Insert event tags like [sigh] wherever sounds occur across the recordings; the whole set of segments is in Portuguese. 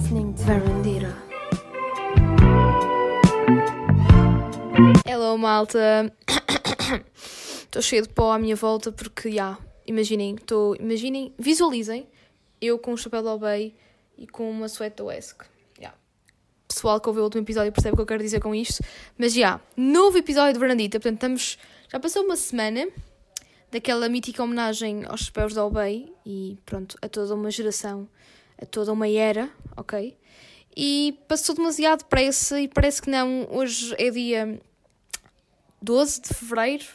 listening to Verandira. Hello, malta. [coughs] Estou cheio de pó à minha volta porque, já, yeah, imaginem, tô, imaginem, visualizem eu com um chapéu de obey e com uma suéte da Wesk. Pessoal que ouviu o último episódio percebe o que eu quero dizer com isto. Mas, já, novo episódio de Verandita. Portanto, estamos... Já passou uma semana daquela mítica homenagem aos chapéus da Obey e, pronto, a toda uma geração toda uma era, ok? E passou demasiado depressa e parece que não. Hoje é dia 12 de fevereiro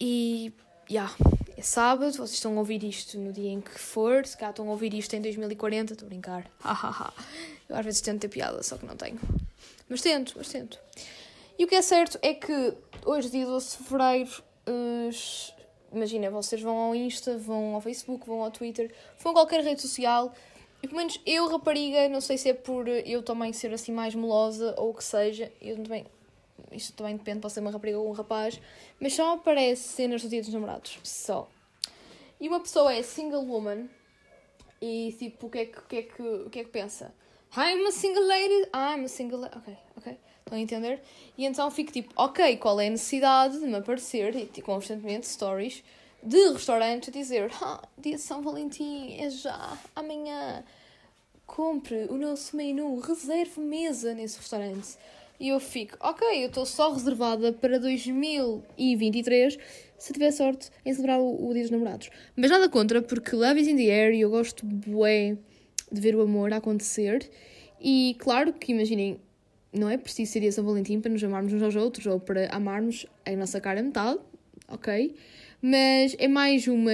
e. já, yeah, é sábado. Vocês estão a ouvir isto no dia em que for. Se cá estão a ouvir isto em 2040, estou a brincar. [laughs] Eu às vezes tento ter piada, só que não tenho. Mas tento, mas tento. E o que é certo é que hoje, dia 12 de fevereiro, uh, imagina, vocês vão ao Insta, vão ao Facebook, vão ao Twitter, vão a qualquer rede social e pelo menos eu, rapariga, não sei se é por eu também ser assim mais melosa ou o que seja, eu também. Isto também depende, pode ser uma rapariga ou um rapaz, mas só aparece cenas do dia dos namorados. Só. E uma pessoa é single woman e tipo, o que é que, o que, é que, o que, é que pensa? I'm a single lady. I'm a single lady. Ok, ok. Estão a entender? E então fico tipo, ok, qual é a necessidade de me aparecer e tipo, constantemente stories de restaurante a dizer ah, dia de São Valentim é já, amanhã compre o nosso menu, reserve mesa nesse restaurante. E eu fico, ok, eu estou só reservada para 2023 se tiver sorte em celebrar o, o Dia dos Namorados. Mas nada contra, porque love is in the air e eu gosto bué de ver o amor a acontecer. E claro que, imaginem, não é preciso ser Dia São Valentim para nos amarmos uns aos outros ou para amarmos a nossa cara metade, ok? Mas é mais uma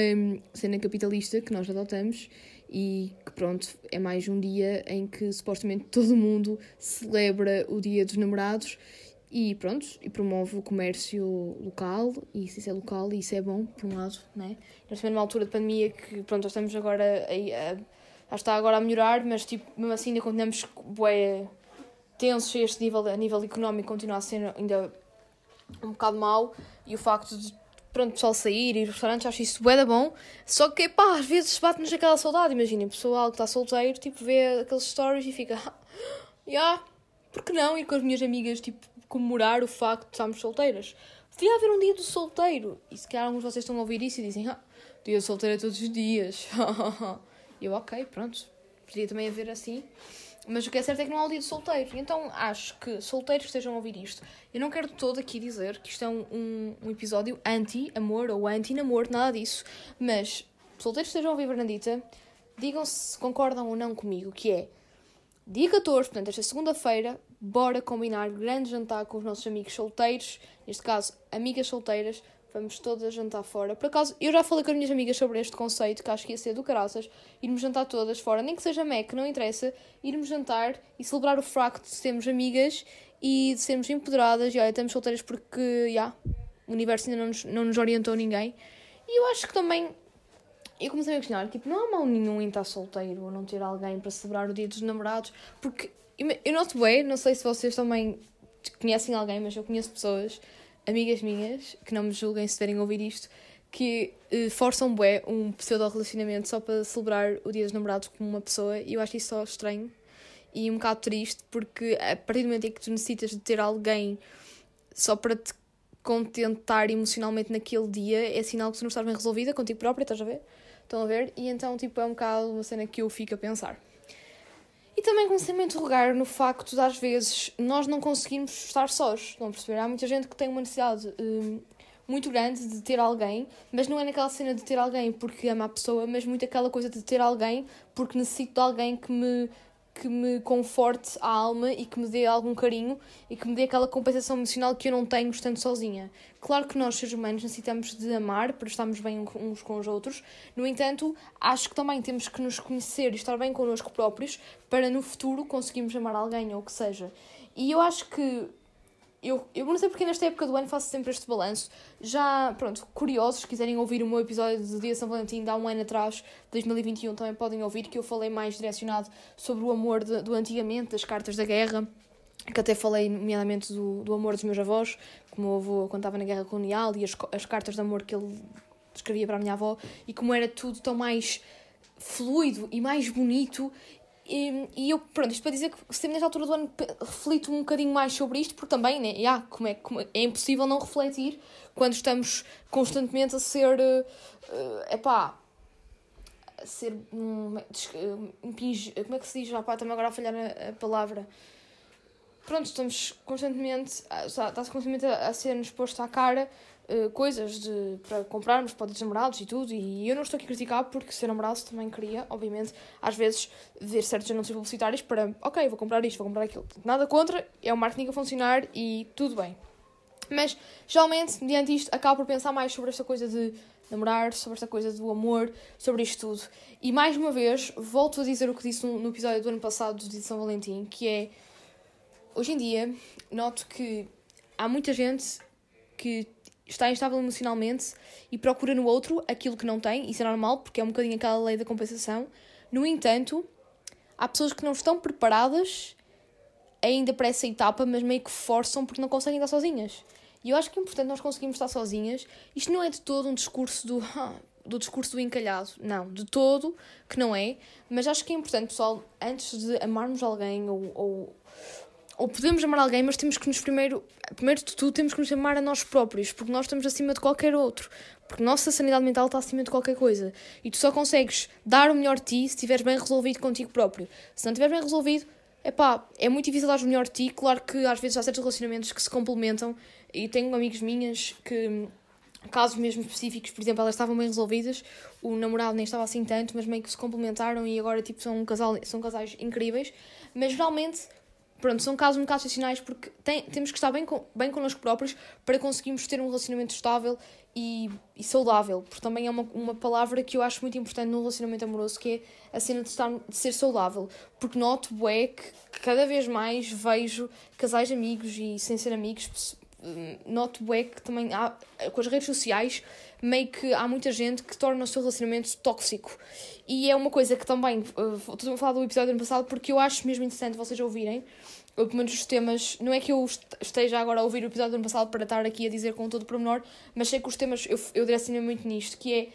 cena capitalista que nós adotamos e que pronto, é mais um dia em que supostamente todo mundo celebra o Dia dos Namorados e pronto, e promove o comércio local, e se isso é local, isso é bom, por um lado, né? Nós estamos numa altura de pandemia que, pronto, nós estamos agora a, a, está agora a melhorar, mas tipo, mesmo assim ainda continuamos bué tensos este nível, a nível económico continua a ser ainda um bocado mau, e o facto de pronto, pessoal sair, ir restaurantes, acho isso bué da bom. Só que, pá, às vezes bate-nos aquela saudade. Imagina, pessoal que está solteiro, tipo, vê aqueles stories e fica, [gasps] ah, yeah, por que não ir com as minhas amigas, tipo, comemorar o facto de estarmos solteiras? Devia haver um dia do solteiro. E se calhar alguns de vocês estão a ouvir isso e dizem, ah, dia solteiro é todos os dias. [laughs] e eu, ok, pronto. Podia também haver assim. Mas o que é certo é que não há o dia de solteiro. Então acho que solteiros que estejam a ouvir isto, eu não quero todo aqui dizer que isto é um, um, episódio anti-amor ou anti-namoro, nada disso. Mas solteiros que estejam a ouvir Bernadita, digam se concordam ou não comigo, que é dia 14, portanto, esta segunda-feira, bora combinar grande jantar com os nossos amigos solteiros, neste caso, amigas solteiras, vamos todas jantar fora. Por acaso, eu já falei com as minhas amigas sobre este conceito, que acho que ia ser do caraças, irmos jantar todas fora, nem que seja Mac, não interessa, irmos jantar e celebrar o facto de sermos amigas e de sermos empoderadas, e olha, estamos solteiras porque, já, yeah, o universo ainda não nos, não nos orientou ninguém. E eu acho que também, eu comecei a questionar, tipo, não há mal nenhum em estar solteiro ou não ter alguém para celebrar o dia dos namorados, porque eu noto bem, não sei se vocês também conhecem alguém, mas eu conheço pessoas amigas minhas, que não me julguem se tiverem ouvir isto, que uh, forçam bué um pseudo-relacionamento só para celebrar o dia dos namorados com uma pessoa e eu acho isso só estranho e um bocado triste porque a partir do momento em que tu necessitas de ter alguém só para te contentar emocionalmente naquele dia é sinal que tu não estás bem resolvida contigo própria, estás a ver? Estão a ver? E então tipo é um bocado uma cena que eu fico a pensar. E também comecei-me a interrogar no facto de, às vezes, nós não conseguirmos estar sós. Estão a perceber? Há muita gente que tem uma necessidade um, muito grande de ter alguém, mas não é naquela cena de ter alguém porque ama a pessoa, mas muito aquela coisa de ter alguém porque necessito de alguém que me que me conforte a alma e que me dê algum carinho e que me dê aquela compensação emocional que eu não tenho estando sozinha. Claro que nós, seres humanos, necessitamos de amar para estarmos bem uns com os outros, no entanto, acho que também temos que nos conhecer e estar bem connosco próprios para no futuro conseguirmos amar alguém ou o que seja. E eu acho que eu, eu não sei porque nesta época do ano faço sempre este balanço. Já, pronto, curiosos, se quiserem ouvir o meu episódio do Dia São Valentim de há um ano atrás, 2021, também podem ouvir, que eu falei mais direcionado sobre o amor de, do antigamente, das cartas da guerra, que até falei, nomeadamente, do, do amor dos meus avós, como o avô quando estava na guerra colonial, e as, as cartas de amor que ele escrevia para a minha avó, e como era tudo tão mais fluido e mais bonito E, e eu, pronto, isto para dizer que sempre nesta altura do ano reflito um bocadinho mais sobre isto, porque também, né, yeah, como é, como é, é impossível não refletir quando estamos constantemente a ser, uh, epá, a ser um, como é que se diz, ah, pá, também agora a falhar a, a palavra, pronto, estamos constantemente, está-se constantemente a, ser-nos posto à cara uh, coisas de, para comprarmos para os namorados e tudo, e eu não estou aqui a criticar porque ser namorado também queria, obviamente, às vezes ver certos anúncios publicitários para, ok, vou comprar isto, vou comprar aquilo. Nada contra, é o marketing a funcionar e tudo bem. Mas, geralmente, mediante isto, acabo por pensar mais sobre esta coisa de namorar, sobre esta coisa do amor, sobre isto tudo. E mais uma vez, volto a dizer o que disse no episódio do ano passado de São Valentim, que é hoje em dia noto que há muita gente que está instável emocionalmente e procura no outro aquilo que não tem, isso é normal, porque é um bocadinho aquela lei da compensação. No entanto, há pessoas que não estão preparadas ainda para essa etapa, mas meio que forçam porque não conseguem estar sozinhas. E eu acho que é importante nós conseguirmos estar sozinhas. Isto não é de todo um discurso do, [laughs] do discurso do encalhado. Não, de todo que não é. Mas acho que é importante, pessoal, antes de amarmos alguém ou, ou ou podemos amar alguém, mas temos que nos primeiro, primeiro de tudo, temos que nos amar a nós próprios, porque nós estamos acima de qualquer outro. Porque a nossa sanidade mental está acima de qualquer coisa. E tu só consegues dar o melhor de ti se estiveres bem resolvido contigo próprio. Se não estiveres bem resolvido, epá, é muito difícil dar o melhor de ti. Claro que às vezes há certos relacionamentos que se complementam. E tenho amigos minhas que, casos mesmo específicos, por exemplo, elas estavam bem resolvidas, o namorado nem estava assim tanto, mas meio que se complementaram e agora tipo, são, um casal, são casais incríveis. Mas geralmente Pronto, são casos um bocado excepcionais porque tem, temos que estar bem, com, bem connosco próprios para conseguirmos ter um relacionamento estável e, e saudável. Porque também é uma, uma palavra que eu acho muito importante no relacionamento amoroso, que é a cena de, estar, de ser saudável. Porque noto, é que cada vez mais vejo casais amigos e sem ser amigos, noto que também há, com as redes sociais meio que há muita gente que torna o seu relacionamento tóxico. E é uma coisa que também, uh, estou a falar do episódio do ano passado porque eu acho mesmo interessante vocês ouvirem, ou pelo menos os temas, não é que eu esteja agora a ouvir o episódio do ano passado para estar aqui a dizer com todo o pormenor, mas sei que os temas, eu, eu direcionei muito nisto, que é,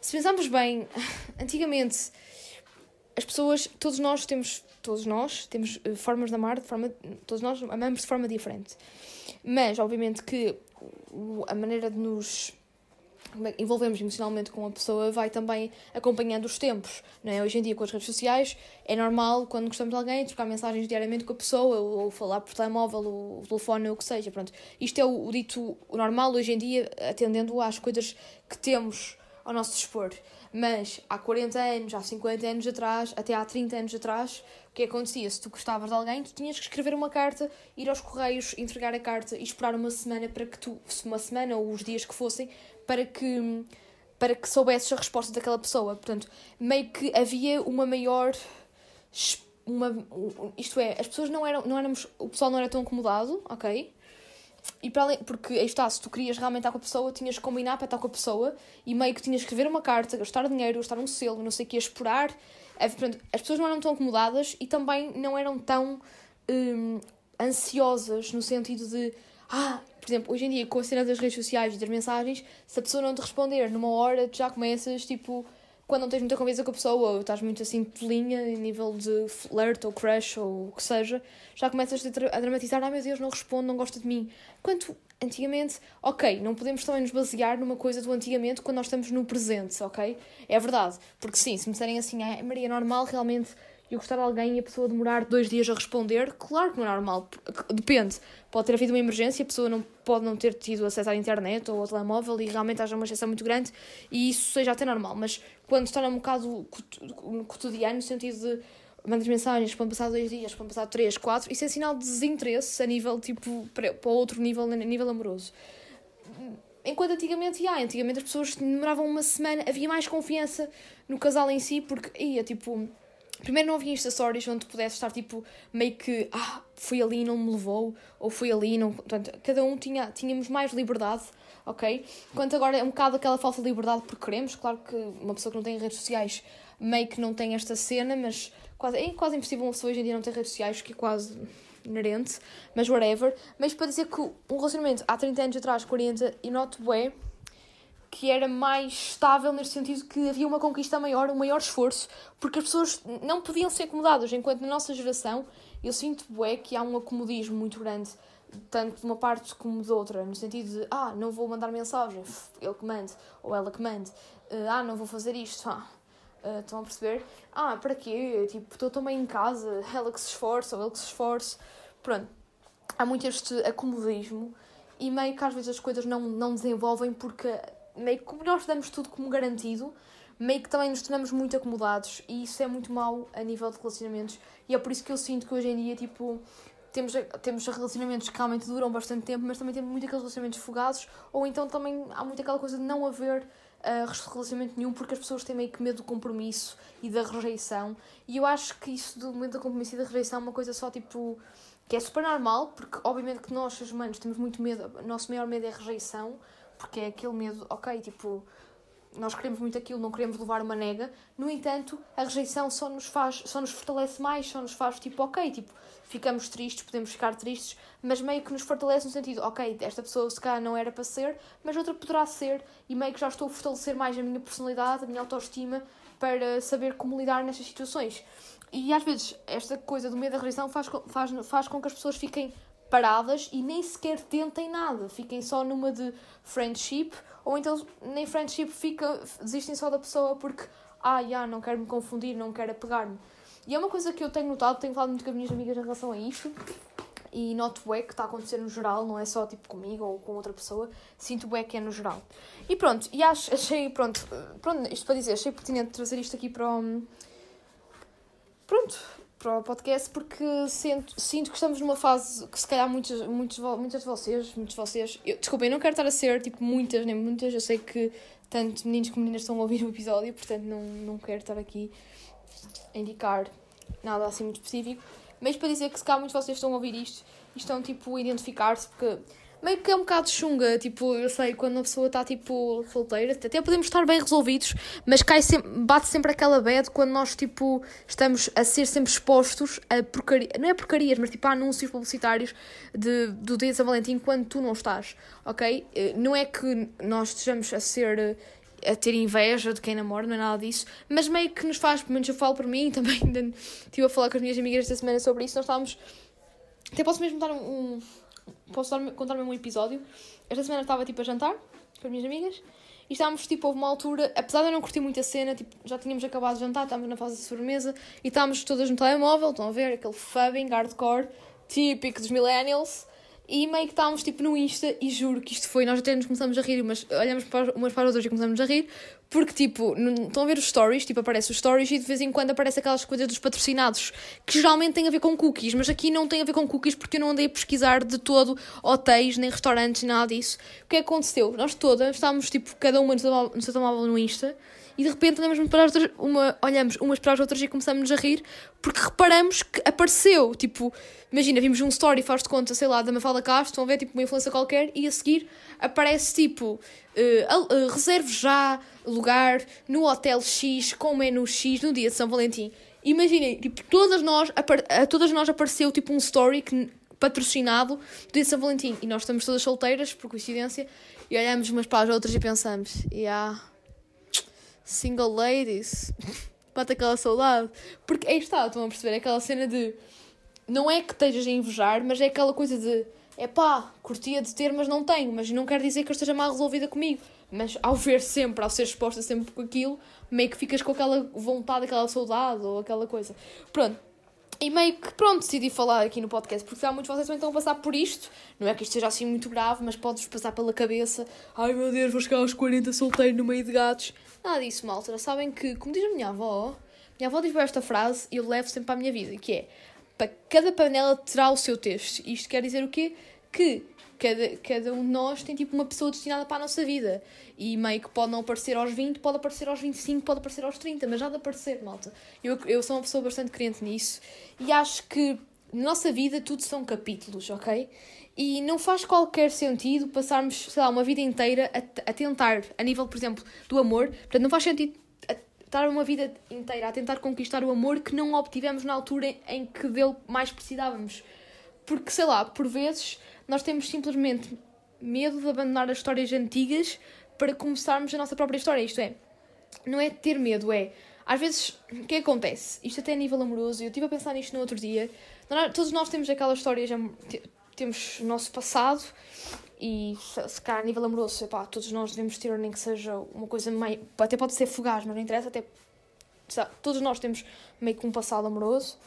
se pensarmos bem, [laughs] antigamente as pessoas, todos nós temos, todos nós temos uh, formas de amar, de forma, todos nós amamos de forma diferente. Mas, obviamente, que a maneira de nos é envolvemos emocionalmente com a pessoa vai também acompanhando os tempos. Não é? Hoje em dia, com as redes sociais, é normal, quando gostamos de alguém, trocar mensagens diariamente com a pessoa, ou, ou falar por telemóvel, ou telefone, ou o que seja. Pronto. Isto é o, o dito normal hoje em dia, atendendo às coisas que temos ao nosso dispor. Mas há 40 anos, há 50 anos atrás, até há 30 anos atrás, o que acontecia? Se tu gostavas de alguém, tu tinhas que escrever uma carta, ir aos correios, entregar a carta e esperar uma semana para que tu, uma semana ou os dias que fossem, para que para que soubesses a resposta daquela pessoa. Portanto, meio que havia uma maior uma, isto é, as pessoas não eram, não éramos, o pessoal não era tão acomodado, ok? E para além, porque aí está, se tu querias realmente estar com a pessoa, tinhas que combinar para estar com a pessoa e meio que tinhas que escrever uma carta, gastar dinheiro, gastar um selo, não sei o que, esperar. É, portanto, as pessoas não eram tão acomodadas e também não eram tão hum, ansiosas no sentido de ah, por exemplo, hoje em dia com a cena das redes sociais e das mensagens, se a pessoa não te responder numa hora, tu já começas tipo quando não tens muita conversa com a pessoa ou estás muito assim pelinha em nível de flirt ou crush ou o que seja, já começas a dramatizar, ah meu Deus, não responde, não gosta de mim. Quanto antigamente, ok, não podemos também nos basear numa coisa do antigamente quando nós estamos no presente, ok? É verdade, porque sim, se me disserem assim, ah, Maria, é normal realmente eu gostar de alguém e a pessoa demorar dois dias a responder, claro que não é normal. Depende. Pode ter havido uma emergência, a pessoa não pode não ter tido acesso à internet ou ao telemóvel e realmente haja uma exceção muito grande e isso seja até normal. Mas quando está num bocado cotidiano, no sentido de mandas mensagens, podem passar dois dias, podem passar três, quatro, isso é sinal de desinteresse a nível, tipo, para, outro nível, a nível amoroso. Enquanto antigamente, yeah, antigamente as pessoas demoravam uma semana, havia mais confiança no casal em si, porque ia, tipo Primeiro não havia Insta Stories onde pudesse estar tipo meio que ah, fui ali e não me levou, ou fui ali e não. Portanto, cada um tinha, tínhamos mais liberdade, ok? Enquanto agora é um bocado aquela falta de liberdade porque queremos. Claro que uma pessoa que não tem redes sociais meio que não tem esta cena, mas quase, é quase impossível uma pessoa hoje em dia não ter redes sociais, que é quase inerente, mas whatever. Mas para dizer que um relacionamento há 30 anos atrás, 40, e noto é que era mais estável nesse sentido que havia uma conquista maior, um maior esforço, porque as pessoas não podiam ser acomodadas, enquanto na nossa geração eu sinto bué que há um acomodismo muito grande, tanto de uma parte como de outra, no sentido de, ah, não vou mandar mensagem, ele que ou ela que mande, ah, não vou fazer isto, ah, Uh, estão a perceber? Ah, para quê? Tipo, estou também em casa, [laughs] ela que se esforça ou ele que se esforce. Pronto. Há muito este acomodismo e meio que às vezes as coisas não, não desenvolvem porque meio que como nós damos tudo como garantido, meio que também nos tornamos muito acomodados e isso é muito mau a nível de relacionamentos e é por isso que eu sinto que hoje em dia, tipo, temos, temos relacionamentos que realmente duram bastante tempo, mas também temos muito aqueles relacionamentos fugados ou então também há muito aquela coisa de não haver uh, relacionamento nenhum porque as pessoas têm meio que medo do compromisso e da rejeição. E eu acho que isso do momento do compromisso e da rejeição é uma coisa só tipo. que é super normal, porque obviamente que nós, seres humanos, temos muito medo. O nosso maior medo é a rejeição, porque é aquele medo, ok, tipo nós queremos muito aquilo, não queremos levar uma nega. No entanto, a rejeição só nos faz, só nos fortalece mais, só nos faz tipo, ok, tipo, ficamos tristes, podemos ficar tristes, mas meio que nos fortalece no sentido, ok, esta pessoa se calhar não era para ser, mas outra poderá ser, e meio que já estou a fortalecer mais a minha personalidade, a minha autoestima, para saber como lidar nestas situações. E às vezes esta coisa do medo da rejeição faz, faz, faz com que as pessoas fiquem paradas e nem sequer tentem nada, fiquem só numa de friendship, ou então nem friendship fica, desistem só da pessoa porque, ah, já, não quero me confundir, não quero apegar-me. E é uma coisa que eu tenho notado, tenho falado muito com as minhas amigas em relação a isto, e noto bué que está a acontecer no geral, não é só tipo comigo ou com outra pessoa, sinto bué que é no geral. E pronto, e acho, achei, pronto, pronto, isto para dizer, achei pertinente trazer isto aqui para o... Pronto, para o podcast porque sinto, sinto que estamos numa fase que se calhar muitos, muitos, muitas de vocês, muitos de vocês, eu, desculpem, não quero estar a ser tipo muitas nem muitas, eu sei que tanto meninos como meninas estão a ouvir o episódio, portanto não, não quero estar aqui indicar nada assim muito específico, mas para dizer que se calhar muitos de vocês estão a ouvir isto e estão tipo a identificar-se, porque meio que é um bocado chunga, tipo, eu sei, quando uma pessoa está tipo solteira, até podemos estar bem resolvidos, mas cai sempre, bate sempre aquela bad quando nós tipo estamos a ser sempre expostos a porcaria, não é porcarias, mas tipo a anúncios publicitários de, do dia de São Valentim quando tu não estás, ok? Eh, não é que nós estejamos a ser a ter inveja de quem namora, não é nada disso, mas meio que nos faz, pelo menos eu falo por mim, [laughs] também estive a falar com as minhas amigas esta semana sobre isso, nós estávamos, até posso mesmo dar um, um posso contar mesmo um episódio, esta semana estava tipo a jantar com as minhas amigas, e estávamos tipo, houve uma altura, apesar de eu não curtir muito a cena, tipo, já tínhamos acabado de jantar, estávamos na fase de sobremesa, e estávamos todas no telemóvel, estão a ver, aquele fubbing hardcore, típico dos millennials, e meio que estávamos tipo no Insta e juro que isto foi, nós até nos começamos a rir, mas olhamos para umas para as outras e começamos a rir, porque tipo, estão a ver os stories, tipo aparece os stories e de vez em quando aparece aquelas coisas dos patrocinados, que geralmente têm a ver com cookies, mas aqui não tem a ver com cookies porque eu não andei a pesquisar de todo hotéis, nem restaurantes, nada disso. O que é que aconteceu? Nós todas estávamos tipo, cada uma no seu telemóvel no Insta e de repente olhamos, para as outras, uma, olhamos umas para as outras e começamos a rir porque reparamos que apareceu, tipo, imagina, vimos um story, faz de conta, sei lá, da Mafalda Castro, estão a ver, tipo, uma influência qualquer e a seguir aparece, tipo, uh, uh, reserve já lugar no Hotel X com menu X no dia de São Valentim. Imaginem, tipo, todas nós, a todas nós apareceu, tipo, um story que patrocinado do dia de São Valentim e nós estamos todas solteiras, por coincidência, e olhamos umas para as outras e pensamos, yeah single ladies. [laughs] Bate aquela saudade. Porque aí está, estão a perceber? Aquela cena de. Não é que estejas a invejar, mas é aquela coisa de. É pá, curtia de ter, mas não tenho. Mas não quer dizer que eu esteja mal resolvida comigo. Mas ao ver sempre, ao ser exposta sempre com aquilo, meio que ficas com aquela vontade, aquela saudade ou aquela coisa. Pronto, e meio que, pronto, decidi falar aqui no podcast, porque há muitos de vocês também estão a passar por isto. Não é que isto seja assim muito grave, mas pode-vos passar pela cabeça. Ai meu Deus, vou chegar aos 40 solteiro no meio de gatos. Nada disso, malta. Sabem que, como diz a minha avó, minha avó diz esta frase e eu levo sempre para a minha vida, que é cada panela terá o seu texto. Isto quer dizer o quê? Que cada, cada um de nós tem tipo uma pessoa destinada para a nossa vida. E meio que pode não aparecer aos 20, pode aparecer aos 25, pode aparecer aos 30, mas já de aparecer, malta. Eu, eu sou uma pessoa bastante crente nisso e acho que na nossa vida tudo são capítulos, ok? E não faz qualquer sentido passarmos, sei lá, uma vida inteira a, a tentar, a nível, por exemplo, do amor, portanto, não faz sentido estar uma vida inteira a tentar conquistar o amor que não obtivemos na altura em que dele mais precisávamos. Porque, sei lá, por vezes nós temos simplesmente medo de abandonar as histórias antigas para começarmos a nossa própria história. Isto é, não é ter medo, é. Às vezes, o que é acontece? Isto até a nível amoroso, eu estive a pensar nisto no outro dia. Todos nós temos aquelas histórias, temos o nosso passado e se calhar a nível amoroso, epá, todos nós devemos ter, nem que seja uma coisa meio. Até pode ser fugaz, mas não interessa, até. Todos nós temos meio que um passado amoroso.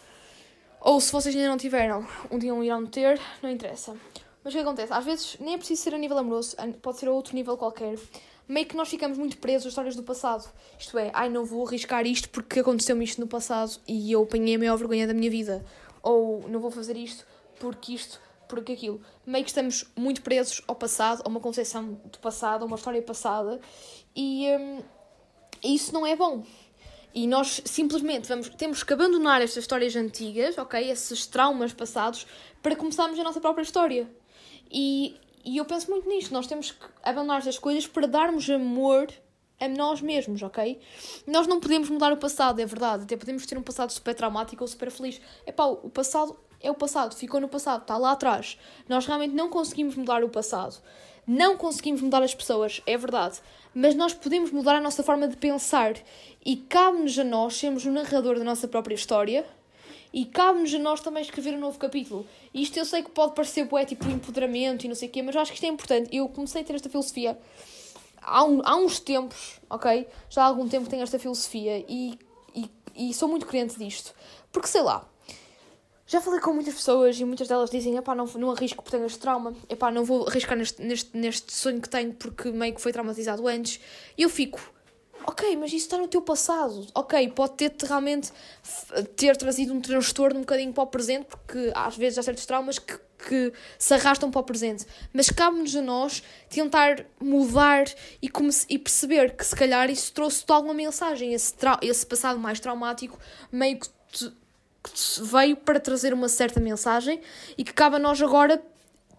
Ou se vocês ainda não tiveram, um dia irão ter, não interessa. Mas o que acontece? Às vezes nem é preciso ser a nível amoroso, pode ser a outro nível qualquer. Meio que nós ficamos muito presos às histórias do passado. Isto é, ai, não vou arriscar isto porque aconteceu-me isto no passado e eu apanhei a maior vergonha da minha vida. Ou não vou fazer isto porque isto, porque aquilo. Meio que estamos muito presos ao passado, a uma concepção do passado, a uma história passada. E hum, isso não é bom. E nós simplesmente vamos, temos que abandonar estas histórias antigas, ok? Esses traumas passados, para começarmos a nossa própria história. E, e eu penso muito nisto. Nós temos que abandonar estas coisas para darmos amor a nós mesmos, ok? Nós não podemos mudar o passado, é verdade. Até podemos ter um passado super traumático ou super feliz. É pá, o passado é o passado, ficou no passado, está lá atrás. Nós realmente não conseguimos mudar o passado. Não conseguimos mudar as pessoas, é verdade. Mas nós podemos mudar a nossa forma de pensar. E cabe-nos a nós sermos o narrador da nossa própria história e cabe-nos a nós também escrever um novo capítulo. Isto eu sei que pode parecer bué, tipo empoderamento e não sei o quê, mas eu acho que isto é importante. Eu comecei a ter esta filosofia há, um, há uns tempos, ok? Já há algum tempo tenho esta filosofia e, e, e sou muito crente disto. Porque sei lá, já falei com muitas pessoas e muitas delas dizem: epá, não, não arrisco porque tenho este trauma, epá, não vou arriscar neste, neste, neste sonho que tenho porque meio que foi traumatizado antes. E eu fico, ok, mas isso está no teu passado. Ok, pode ter-te realmente ter trazido um transtorno um bocadinho para o presente, porque às vezes há certos traumas que, que se arrastam para o presente. Mas cabe-nos a nós tentar mudar e, e perceber que se calhar isso trouxe-te alguma mensagem, esse, esse passado mais traumático, meio que te que veio para trazer uma certa mensagem e que cabe a nós agora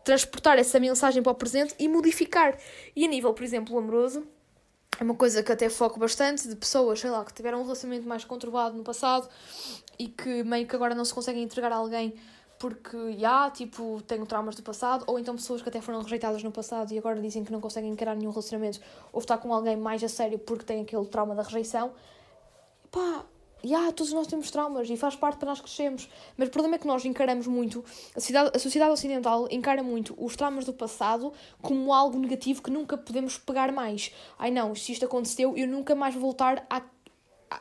transportar essa mensagem para o presente e modificar. E a nível, por exemplo, amoroso, é uma coisa que até foco bastante de pessoas, sei lá, que tiveram um relacionamento mais conturbado no passado e que meio que agora não se conseguem entregar a alguém porque, já, tipo, tenho traumas do passado, ou então pessoas que até foram rejeitadas no passado e agora dizem que não conseguem encarar nenhum relacionamento ou estar com alguém mais a sério porque têm aquele trauma da rejeição. Pá, yeah, todos nós temos traumas e faz parte para nós crescermos. Mas o problema é que nós encaramos muito, a sociedade, a sociedade ocidental encara muito os traumas do passado como algo negativo que nunca podemos pegar mais. Ai não, se isto aconteceu, eu nunca mais vou voltar à, à,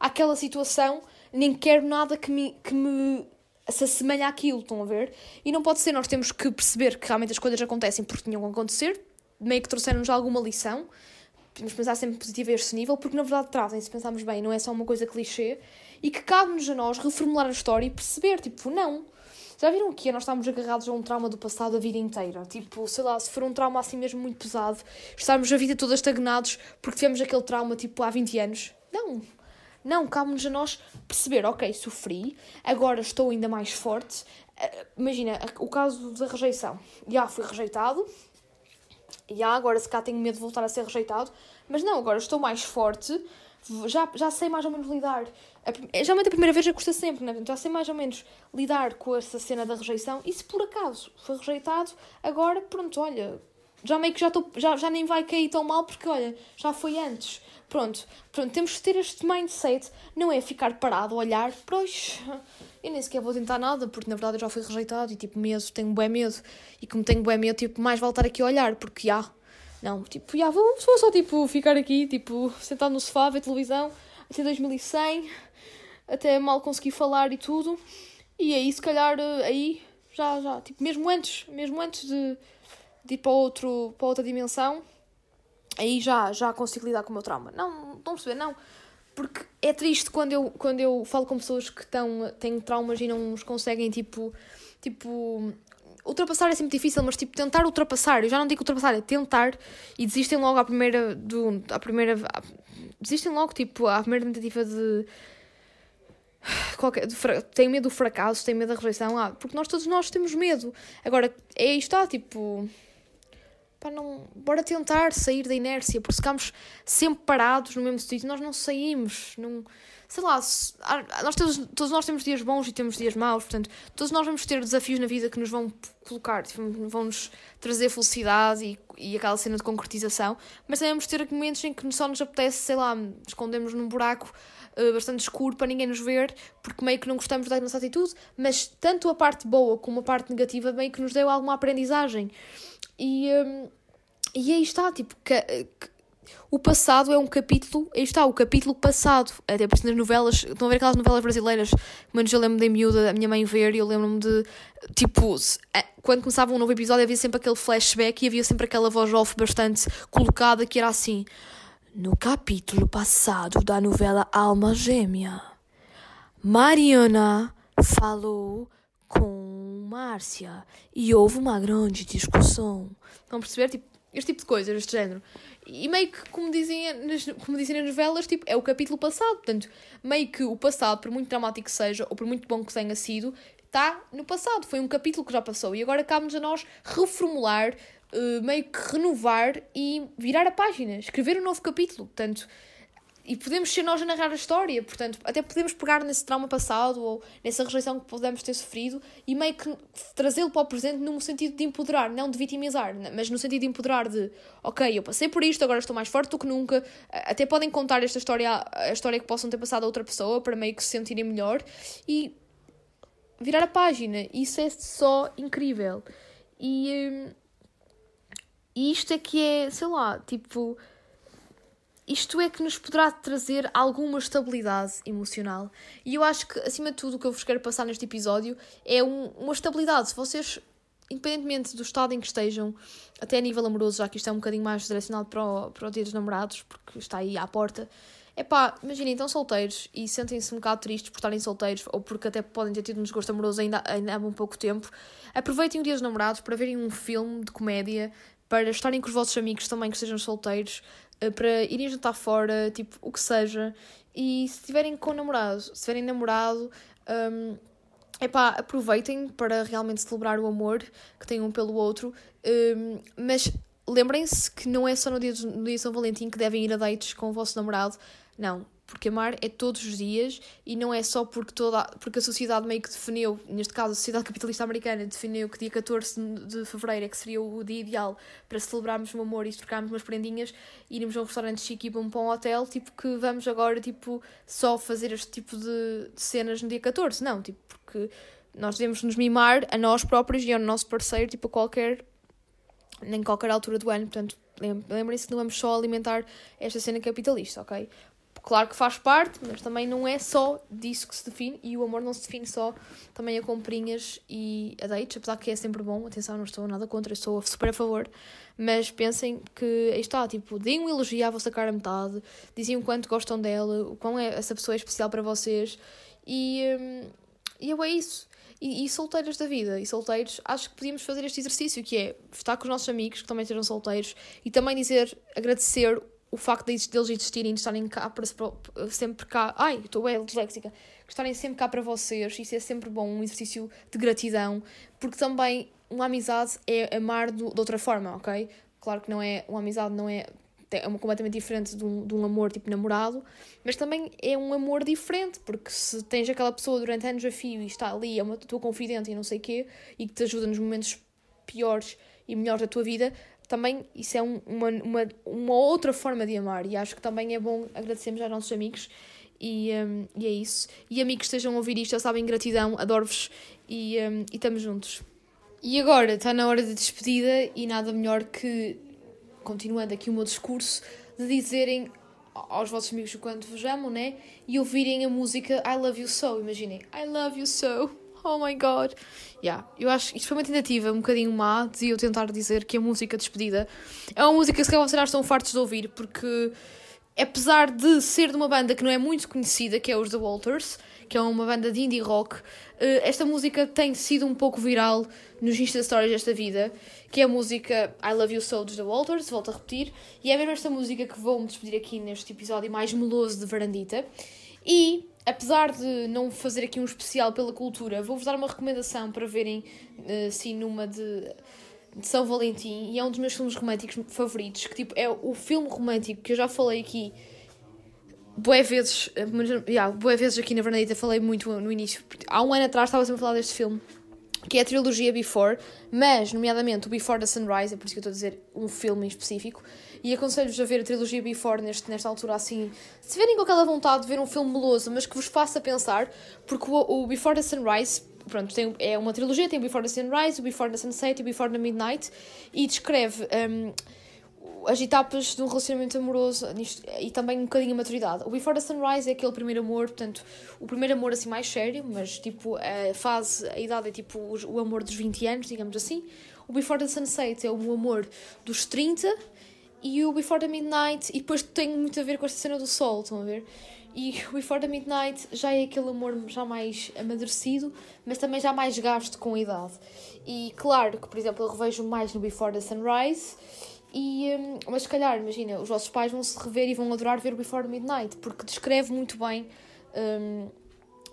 àquela situação, nem quero nada que me, que me se assemelhe àquilo, estão a ver? E não pode ser, nós temos que perceber que realmente as coisas acontecem porque tinham que acontecer, meio que trouxeram-nos alguma lição podemos pensar sempre positivo a este nível, porque na verdade trazem, se pensarmos bem, não é só uma coisa clichê, e que cabe-nos a nós reformular a história e perceber, tipo, não. Já viram que nós estamos agarrados a um trauma do passado a vida inteira? Tipo, sei lá, se for um trauma assim mesmo muito pesado, estarmos a vida toda estagnados porque tivemos aquele trauma, tipo, há 20 anos? Não. Não, cabe-nos a nós perceber, ok, sofri, agora estou ainda mais forte. Eh, imagina, o caso da rejeição. Já fui rejeitado, e agora se cá tenho medo de voltar a ser rejeitado, mas não, agora estou mais forte, já, já sei mais ou menos lidar. A, geralmente a primeira vez já custa sempre, né? já sei mais ou menos lidar com essa cena da rejeição, e se por acaso foi rejeitado, agora pronto, olha, já meio que já, tô, já, já nem vai cair tão mal porque olha, já foi antes. Pronto, pronto, temos que ter este mindset, não é ficar parado, olhar, pois, eu nem sequer vou tentar nada, porque na verdade eu já fui rejeitado e tipo, medo, tenho bué medo. E como tenho bué medo, tipo, mais voltar aqui a olhar, porque já, não, tipo, já, vou, vou só tipo, ficar aqui, tipo, sentado no sofá, ver televisão, até 2100, até mal conseguir falar e tudo. E aí, se calhar, aí, já, já, tipo, mesmo antes, mesmo antes de, de ir para, outro, para outra dimensão, aí já, já consigo lidar com o meu trauma. Não, estão a perceber? Não. Porque é triste quando eu, quando eu falo com pessoas que estão, têm traumas e não os conseguem, tipo, tipo, ultrapassar é sempre difícil, mas tipo, tentar ultrapassar, eu já não digo ultrapassar, é tentar e desistem logo à primeira, do, à primeira, desistem logo, tipo, à primeira tentativa de, qualquer, de, têm medo do fracasso, têm medo da rejeição, ah, porque nós todos nós temos medo. Agora, é isto, tipo, pá, não, bora tentar sair da inércia, porque ficamos sempre parados no mesmo sítio, nós não saímos, não, sei lá, se, nós todos, todos nós temos dias bons e temos dias maus, portanto, todos nós vamos ter desafios na vida que nos vão colocar, tipo, vão-nos trazer felicidade e, e aquela cena de concretização, mas também vamos ter momentos em que só nos apetece, sei lá, escondemos num buraco uh, bastante escuro para ninguém nos ver, porque meio que não gostamos da nossa atitude, mas tanto a parte boa como a parte negativa meio que nos deu alguma aprendizagem. E, um, e aí está, tipo, que, que, o passado é um capítulo, aí está, o capítulo passado. Até por nas novelas, estão a ver aquelas novelas brasileiras, mas eu lembro-me da miúda, a minha mãe ver, e eu lembro-me de, tipo, quando começava um novo episódio havia sempre aquele flashback e havia sempre aquela voz off bastante colocada que era assim. No capítulo passado da novela Alma Gêmea, Mariana falou com Márcia e houve uma grande discussão. Vão perceber? Tipo, este tipo de coisas, este género. E meio que, como dizem, nas, como dizem nas novelas, tipo, é o capítulo passado. Portanto, meio que o passado, por muito dramático que seja, ou por muito bom que tenha sido, está no passado. Foi um capítulo que já passou. E agora cabe-nos a nós reformular, uh, meio que renovar e virar a página. Escrever um novo capítulo. Portanto, e podemos ser nós a narrar a história, portanto, até podemos pegar nesse trauma passado ou nessa rejeição que podemos ter sofrido e meio que trazê-lo para o presente no sentido de empoderar, não de vitimizar, mas no sentido de empoderar de, ok, eu passei por isto, agora estou mais forte do que nunca, até podem contar esta história, a história que possam ter passado a outra pessoa para meio que se sentirem melhor e virar a página, isso é só incrível. E, hum, e isto é que é, sei lá, tipo isto é que nos poderá trazer alguma estabilidade emocional. E eu acho que, acima de tudo, o que eu vos quero passar neste episódio é um, uma estabilidade. Se vocês, independentemente do estado em que estejam, até a nível amoroso, já que isto é um bocadinho mais direcionado para o, para o dia dos namorados, porque está aí à porta, é pá, imaginem, estão solteiros e sentem-se um bocado tristes por estarem solteiros ou porque até podem ter tido um desgosto amoroso ainda, ainda há um pouco tempo. Aproveitem o dia dos namorados para verem um filme de comédia, para estarem com os vossos amigos também que estejam solteiros, eh, para irem jantar fora, tipo, o que seja. E se estiverem com namorado, se tiverem namorado, um, epá, aproveitem para realmente celebrar o amor que têm um pelo outro. Um, mas lembrem-se que não é só no dia, no dia de São Valentim que devem ir a dates com o vosso namorado. Não, porque amar é todos os dias e não é só porque, toda, porque a sociedade meio que definiu, neste caso a sociedade capitalista americana, definiu que dia 14 de fevereiro é que seria o dia ideal para celebrarmos o amor e trocarmos umas prendinhas, irmos a um restaurante chique e para um hotel, tipo que vamos agora tipo, só fazer este tipo de, de cenas no dia 14. Não, tipo, porque nós devemos nos mimar a nós próprios e ao nosso parceiro, tipo, a qualquer, em qualquer altura do ano. Portanto, lembrem-se que não vamos só alimentar esta cena capitalista, ok? Claro que faz parte, mas também não é só disso que se define e o amor não se define só também a comprinhas e a dates, apesar que é sempre bom, atenção, não estou nada contra, estou super a favor, mas pensem que aí está, tipo, deem um elogio à vossa cara metade, dizem o quanto gostam dela, o quão é, essa pessoa é especial para vocês e, hum, e é isso. E, e solteiras da vida, e solteiros, acho que podíamos fazer este exercício, que é estar com os nossos amigos que também sejam solteiros e também dizer, agradecer o facto de deles existirem, de estarem cá para sempre cá, ai, estou bem disléxica, estarem sempre cá para vocês, isso é sempre bom, um exercício de gratidão, porque também uma amizade é amar do, de outra forma, ok? Claro que não é, uma amizade não é, é uma completamente diferente de um, de um amor tipo namorado, mas também é um amor diferente, porque se tens aquela pessoa durante anos a fio e está ali, é uma tua confidente e não sei o quê, e que te ajuda nos momentos piores e melhores da tua vida, também isso é um, uma, uma, uma outra forma de amar e acho que também é bom agradecermos aos nossos amigos e, um, e é isso. E amigos que estejam a ouvir isto, já sabem, gratidão, adoro-vos e, um, e estamos juntos. E agora está na hora de despedida e nada melhor que, continuando aqui o meu discurso, de dizerem aos vossos amigos o quanto vos amam, né? E ouvirem a música I Love You So, imaginem, I Love You So oh my god. Yeah, eu acho isto foi uma tentativa um bocadinho má de eu tentar dizer que a música despedida é uma música que se calhar vocês estão fartos de ouvir, porque apesar de ser de uma banda que não é muito conhecida, que é os The Walters, que é uma banda de indie rock, eh, esta música tem sido um pouco viral nos Insta Stories desta vida, que é a música I Love You So dos The Walters, volto a repetir, e é mesmo esta música que vou-me despedir aqui neste episódio mais meloso de Varandita. E apesar de não fazer aqui um especial pela cultura, vou-vos dar uma recomendação para verem uh, assim numa de de São Valentim e é um dos meus filmes românticos favoritos. Que tipo, é o filme romântico que eu já falei aqui boé vezes, yeah, boé vezes aqui na Vernadita falei muito no início. Há um ano atrás estava sempre a falar deste filme, que é a trilogia Before, mas, nomeadamente, o Before the Sunrise, é por isso que eu estou a dizer um filme em específico, e aconselho-vos a ver a trilogia Before neste, nesta altura assim, se tiverem com aquela vontade de ver um filme meloso, mas que vos faça pensar, porque o, o Before the Sunrise pronto, tem, é uma trilogia, tem o Before the Sunrise, o Before the Sunset e o Before the Midnight, e descreve um, as etapas de um relacionamento amoroso e também um bocadinho a maturidade. O Before the Sunrise é aquele primeiro amor, portanto, o primeiro amor assim mais sério, mas tipo, a fase, a idade é tipo o amor dos 20 anos, digamos assim. O Before the Sunset é o amor dos 30 e o Before the Midnight, e depois tem muito a ver com esta cena do sol, estão a ver? E o Before the Midnight já é aquele amor já mais amadurecido, mas também já mais gasto com a idade. E claro que, por exemplo, eu revejo mais no Before the Sunrise e, hum, mas se calhar, imagina, os vossos pais vão se rever e vão adorar ver o Before Midnight, porque descreve muito bem um,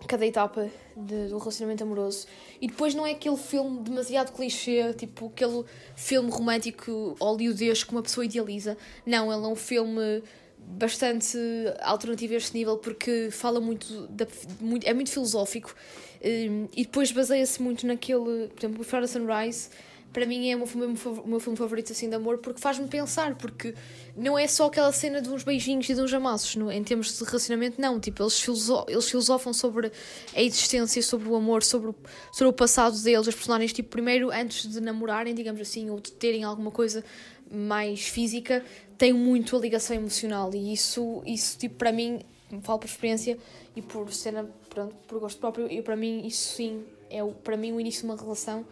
cada etapa de, do relacionamento amoroso. E depois não é aquele filme demasiado clichê, tipo aquele filme romântico hollywoodesco que uma pessoa idealiza. Não, ele é um filme bastante alternativo a este nível porque fala muito, da, muito é muito filosófico um, e depois baseia-se muito naquele, por exemplo, Before the Sunrise para mim é o meu filme, o meu filme favorito assim de amor porque faz-me pensar, porque não é só aquela cena de uns beijinhos e de uns amassos, no, em termos de relacionamento, não. Tipo, eles, filoso eles filosofam sobre a existência, sobre o amor, sobre o, sobre o passado deles, os personagens, tipo, primeiro, antes de namorarem, digamos assim, ou de terem alguma coisa mais física, têm muito a ligação emocional e isso, isso tipo, para mim, falo por experiência e por cena, pronto, por gosto próprio, e para mim, isso sim é, o, para mim, o início de uma relação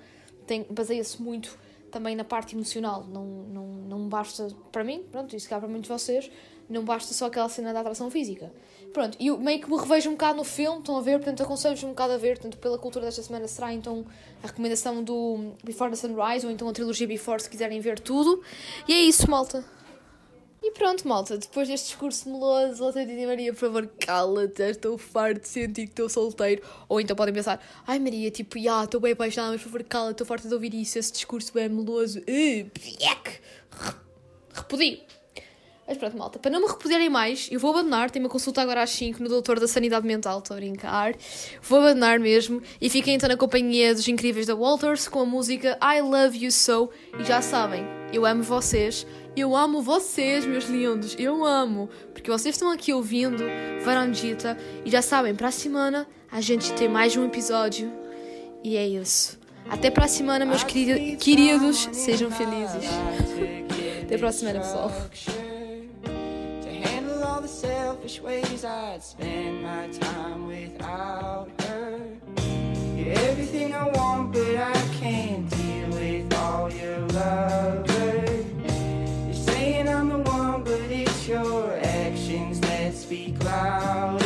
baseia-se muito também na parte emocional. Não, não, não basta, para mim, pronto, isso cá para muitos de vocês, não basta só aquela cena da atração física. Pronto, e meio que me revejo um bocado no filme, estão a ver, portanto aconselho-vos um bocado a ver, portanto pela cultura desta semana será então a recomendação do Before the Sunrise ou então a trilogia Before se quiserem ver tudo. E é isso, malta. Pronto, malta, depois deste discurso meloso, outra Didi Maria, por favor, cala-te, estou farto de sentir que estou solteiro. Ou então podem pensar, ai Maria, tipo, já, estou bem apaixonada, mas por favor, cala-te, estou farta de ouvir isso, esse discurso bem meloso. Uh, Repudio. Mas pronto, malta, para não me repudiarem mais, eu vou abandonar. Tenho uma consulta agora às 5 no Doutor da Sanidade Mental, estou a brincar. Vou abandonar mesmo. E fiquem então na companhia dos incríveis da Walters com a música I Love You So. E já sabem, eu amo vocês. Eu amo vocês, meus lindos. Eu amo. Porque vocês estão aqui ouvindo Varandita. E já sabem, para a semana a gente tem mais um episódio. E é isso. Até para a semana, meus queridos. Sejam felizes. Até para a semana, pessoal. the selfish ways I'd spend my time without her. You're everything I want, but I can't deal with all your love. You're saying I'm the one, but it's your actions that speak loud.